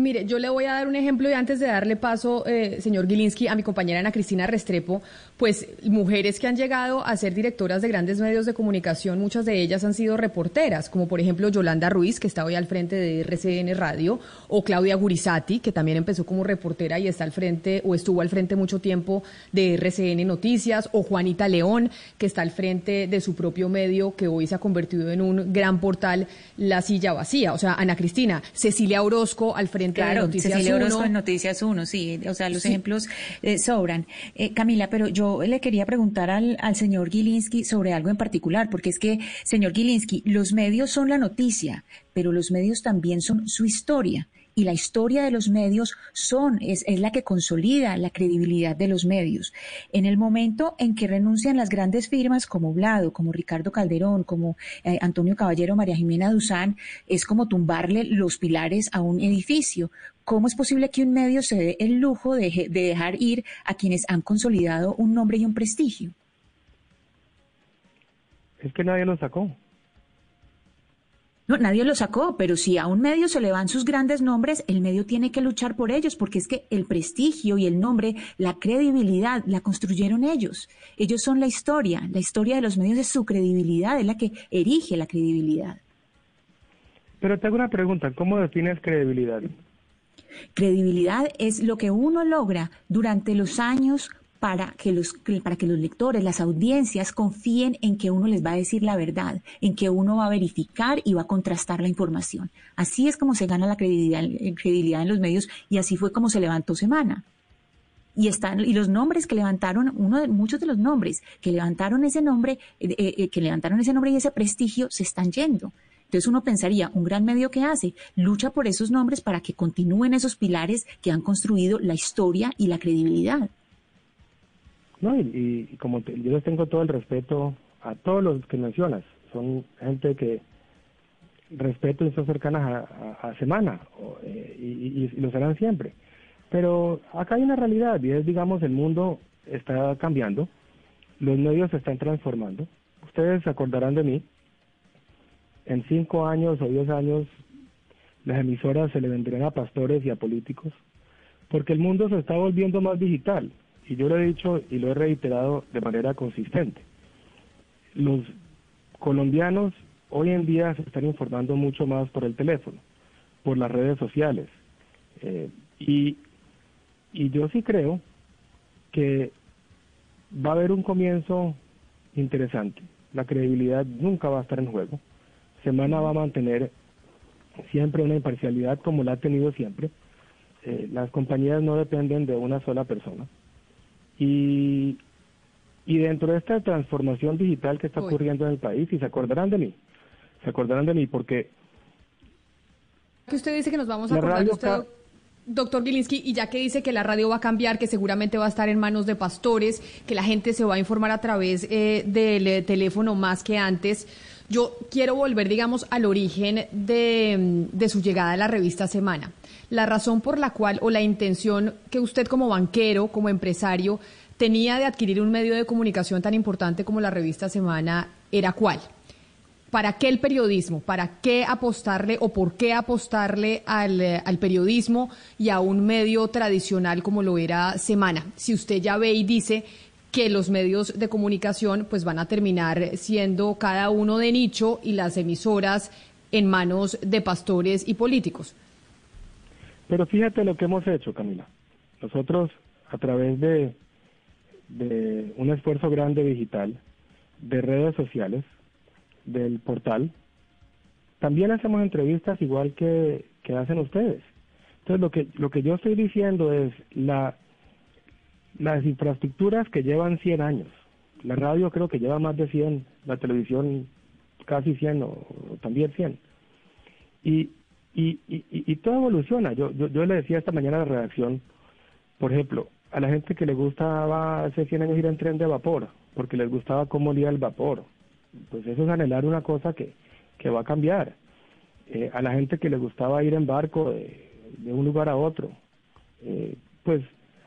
Mire, yo le voy a dar un ejemplo y antes de darle paso, eh, señor Gilinski, a mi compañera Ana Cristina Restrepo, pues mujeres que han llegado a ser directoras de grandes medios de comunicación, muchas de ellas han sido reporteras, como por ejemplo Yolanda Ruiz, que está hoy al frente de RCN Radio, o Claudia Gurizati, que también empezó como reportera y está al frente o estuvo al frente mucho tiempo de RCN Noticias, o Juanita León, que está al frente de su propio medio, que hoy se ha convertido en un gran portal, La Silla Vacía. O sea, Ana Cristina, Cecilia Orozco al frente claro, Noticias Cecilia Orozco en Noticias 1, sí, o sea, los ejemplos eh, sobran. Eh, Camila, pero yo le quería preguntar al, al señor Gilinski sobre algo en particular, porque es que, señor Gilinski, los medios son la noticia, pero los medios también son su historia y la historia de los medios son, es, es, la que consolida la credibilidad de los medios. En el momento en que renuncian las grandes firmas como Blado, como Ricardo Calderón, como eh, Antonio Caballero, María Jimena Duzán, es como tumbarle los pilares a un edificio. ¿Cómo es posible que un medio se dé el lujo de, de dejar ir a quienes han consolidado un nombre y un prestigio? Es que nadie lo sacó. No, nadie lo sacó, pero si a un medio se le van sus grandes nombres, el medio tiene que luchar por ellos, porque es que el prestigio y el nombre, la credibilidad, la construyeron ellos. Ellos son la historia. La historia de los medios es su credibilidad, es la que erige la credibilidad. Pero te hago una pregunta, ¿cómo defines credibilidad? Credibilidad es lo que uno logra durante los años para que los para que los lectores, las audiencias confíen en que uno les va a decir la verdad, en que uno va a verificar y va a contrastar la información. Así es como se gana la credibilidad, credibilidad en los medios y así fue como se levantó Semana. Y están y los nombres que levantaron, uno de muchos de los nombres que levantaron ese nombre, eh, eh, que levantaron ese nombre y ese prestigio se están yendo. Entonces uno pensaría, un gran medio que hace, lucha por esos nombres para que continúen esos pilares que han construido la historia y la credibilidad. No, y, como te, yo les tengo todo el respeto a todos los que mencionas, son gente que respeto y son cercanas a Semana eh, y, y, lo serán siempre. Pero acá hay una realidad y es, digamos, el mundo está cambiando, los medios se están transformando. Ustedes se acordarán de mí, en cinco años o diez años las emisoras se le vendrían a pastores y a políticos, porque el mundo se está volviendo más digital y yo lo he dicho y lo he reiterado de manera consistente. Los colombianos hoy en día se están informando mucho más por el teléfono, por las redes sociales. Eh, y, yo sí creo que va a haber un comienzo interesante. La credibilidad nunca va a estar en juego. Semana va a mantener siempre una imparcialidad como la ha tenido siempre. Eh, las compañías no dependen de una sola persona. Y, y dentro de esta transformación digital que está ocurriendo en el país, y se acordarán de mí, se acordarán de mí porque... Que usted dice que nos vamos a acordar de usted, doctor Gilinski, y ya que dice que la radio va a cambiar, que seguramente va a estar en manos de pastores, que la gente se va a informar a través eh, del eh, teléfono más que antes, yo quiero volver, digamos, al origen de, de, su llegada a la revista Semana. La razón por la cual o la intención que usted como banquero, como empresario, tenía de adquirir un medio de comunicación tan importante como la revista Semana era cuál. ¿Para qué el periodismo? ¿Para qué apostarle o por qué apostarle al, al, periodismo y a un medio tradicional como lo era Semana? Si usted ya ve y dice que los medios de comunicación pues van a terminar siendo cada uno de nicho y las emisoras en manos de pastores y políticos. Pero fíjate lo que hemos hecho, Camila. Nosotros, a través de, un esfuerzo grande digital, de redes sociales, del portal, también hacemos entrevistas igual que, que hacen ustedes. Entonces, lo que, lo que yo estoy diciendo es la las infraestructuras que llevan 100 años. La radio creo que lleva más de 100, la televisión casi 100 o, también 100. Y, y, y, y, todo evoluciona. Yo, yo, yo le decía esta mañana a la redacción, por ejemplo, a la gente que le gustaba hace 100 años ir en tren de vapor, porque les gustaba cómo olía el vapor. Pues eso es anhelar una cosa que, que va a cambiar. Eh, a la gente que le gustaba ir en barco de, de un lugar a otro, eh, pues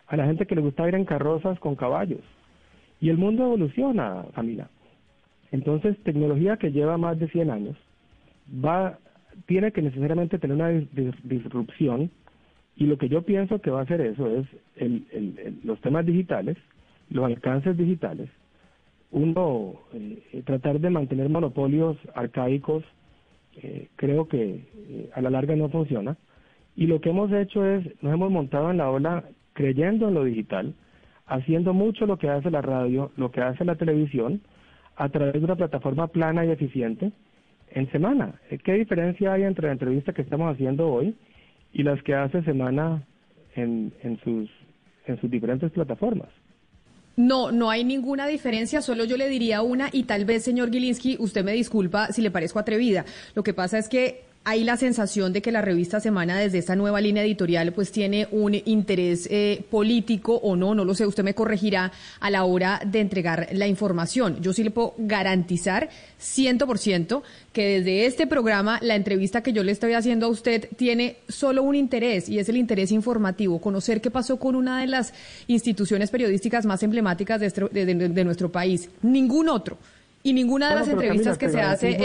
a la gente que le gusta ir en carrozas con caballos. Y el mundo evoluciona, Camila. Entonces, tecnología que lleva más de 100 años va tiene que necesariamente tener una disrupción Y lo que yo pienso que va a hacer eso es los temas digitales, los alcances digitales, uno eh, tratar de mantener monopolios arcaicos, eh, creo que eh, a la larga no funciona. Y lo que hemos hecho es, nos hemos montado en la ola creyendo en lo digital, haciendo mucho lo que hace la radio, lo que hace la televisión, a través de una plataforma plana y eficiente en semana. ¿Qué diferencia hay entre la entrevista que estamos haciendo hoy y las que hace semana en, en, sus, en sus diferentes plataformas? No, no hay ninguna diferencia, solo yo le diría una y tal vez, señor Gilinski, usted me disculpa si le parezco atrevida. Lo que pasa es que hay la sensación de que la revista Semana desde esta nueva línea editorial pues tiene un interés eh, político o no, no lo sé, usted me corregirá a la hora de entregar la información. Yo sí le puedo garantizar ciento por ciento que desde este programa la entrevista que yo le estoy haciendo a usted tiene solo un interés y es el interés informativo, conocer qué pasó con una de las instituciones periodísticas más emblemáticas de nuestro país. Ningún otro y ninguna de las entrevistas que se hace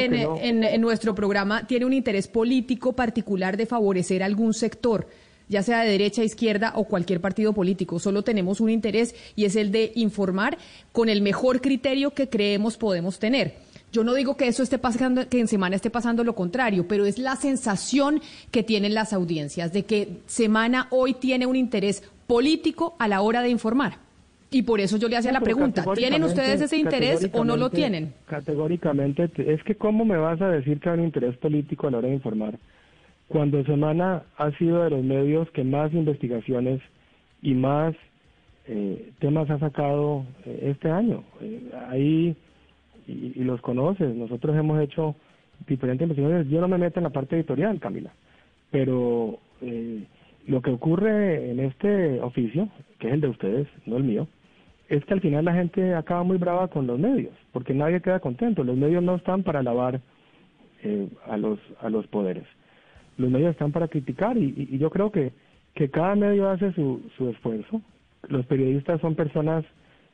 en, nuestro programa tiene un interés político particular de favorecer algún sector ya sea de derecha, izquierda o cualquier partido político. Solo tenemos un interés y es el de informar con el mejor criterio que creemos podemos tener. Yo no digo que eso esté pasando, que en semana esté pasando lo contrario, pero es la sensación que tienen las audiencias de que semana hoy tiene un interés político a la hora de informar. Y por eso yo le hacía la pregunta, ¿tienen ustedes ese interés o no lo tienen? Categóricamente, es que ¿cómo me vas a decir que hay un interés político a la hora de informar? Cuando Semana ha sido de los medios que más investigaciones y más eh, temas ha sacado eh, este año. Eh, ahí, y, y, los conoces, nosotros hemos hecho diferentes investigaciones. Yo no me meto en la parte editorial, Camila, pero lo que ocurre en este oficio, que es el de ustedes, no el mío, es que al final la gente acaba muy brava con los medios, porque nadie queda contento. Los medios no están para alabar eh, a, los, a los poderes. Los medios están para criticar y, yo creo que, que cada medio hace su, su esfuerzo. Los periodistas son personas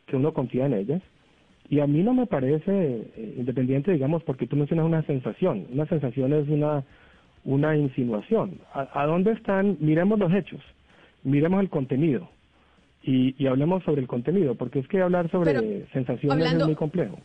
que uno confía en ellas. Y a mí no me parece eh, independiente, digamos, porque tú mencionas una sensación. Una sensación es una, una insinuación. ¿A, ¿A, dónde están? Miremos los hechos, miremos el contenido y, hablemos sobre el contenido, porque es que hablar sobre sensaciones es muy complejo.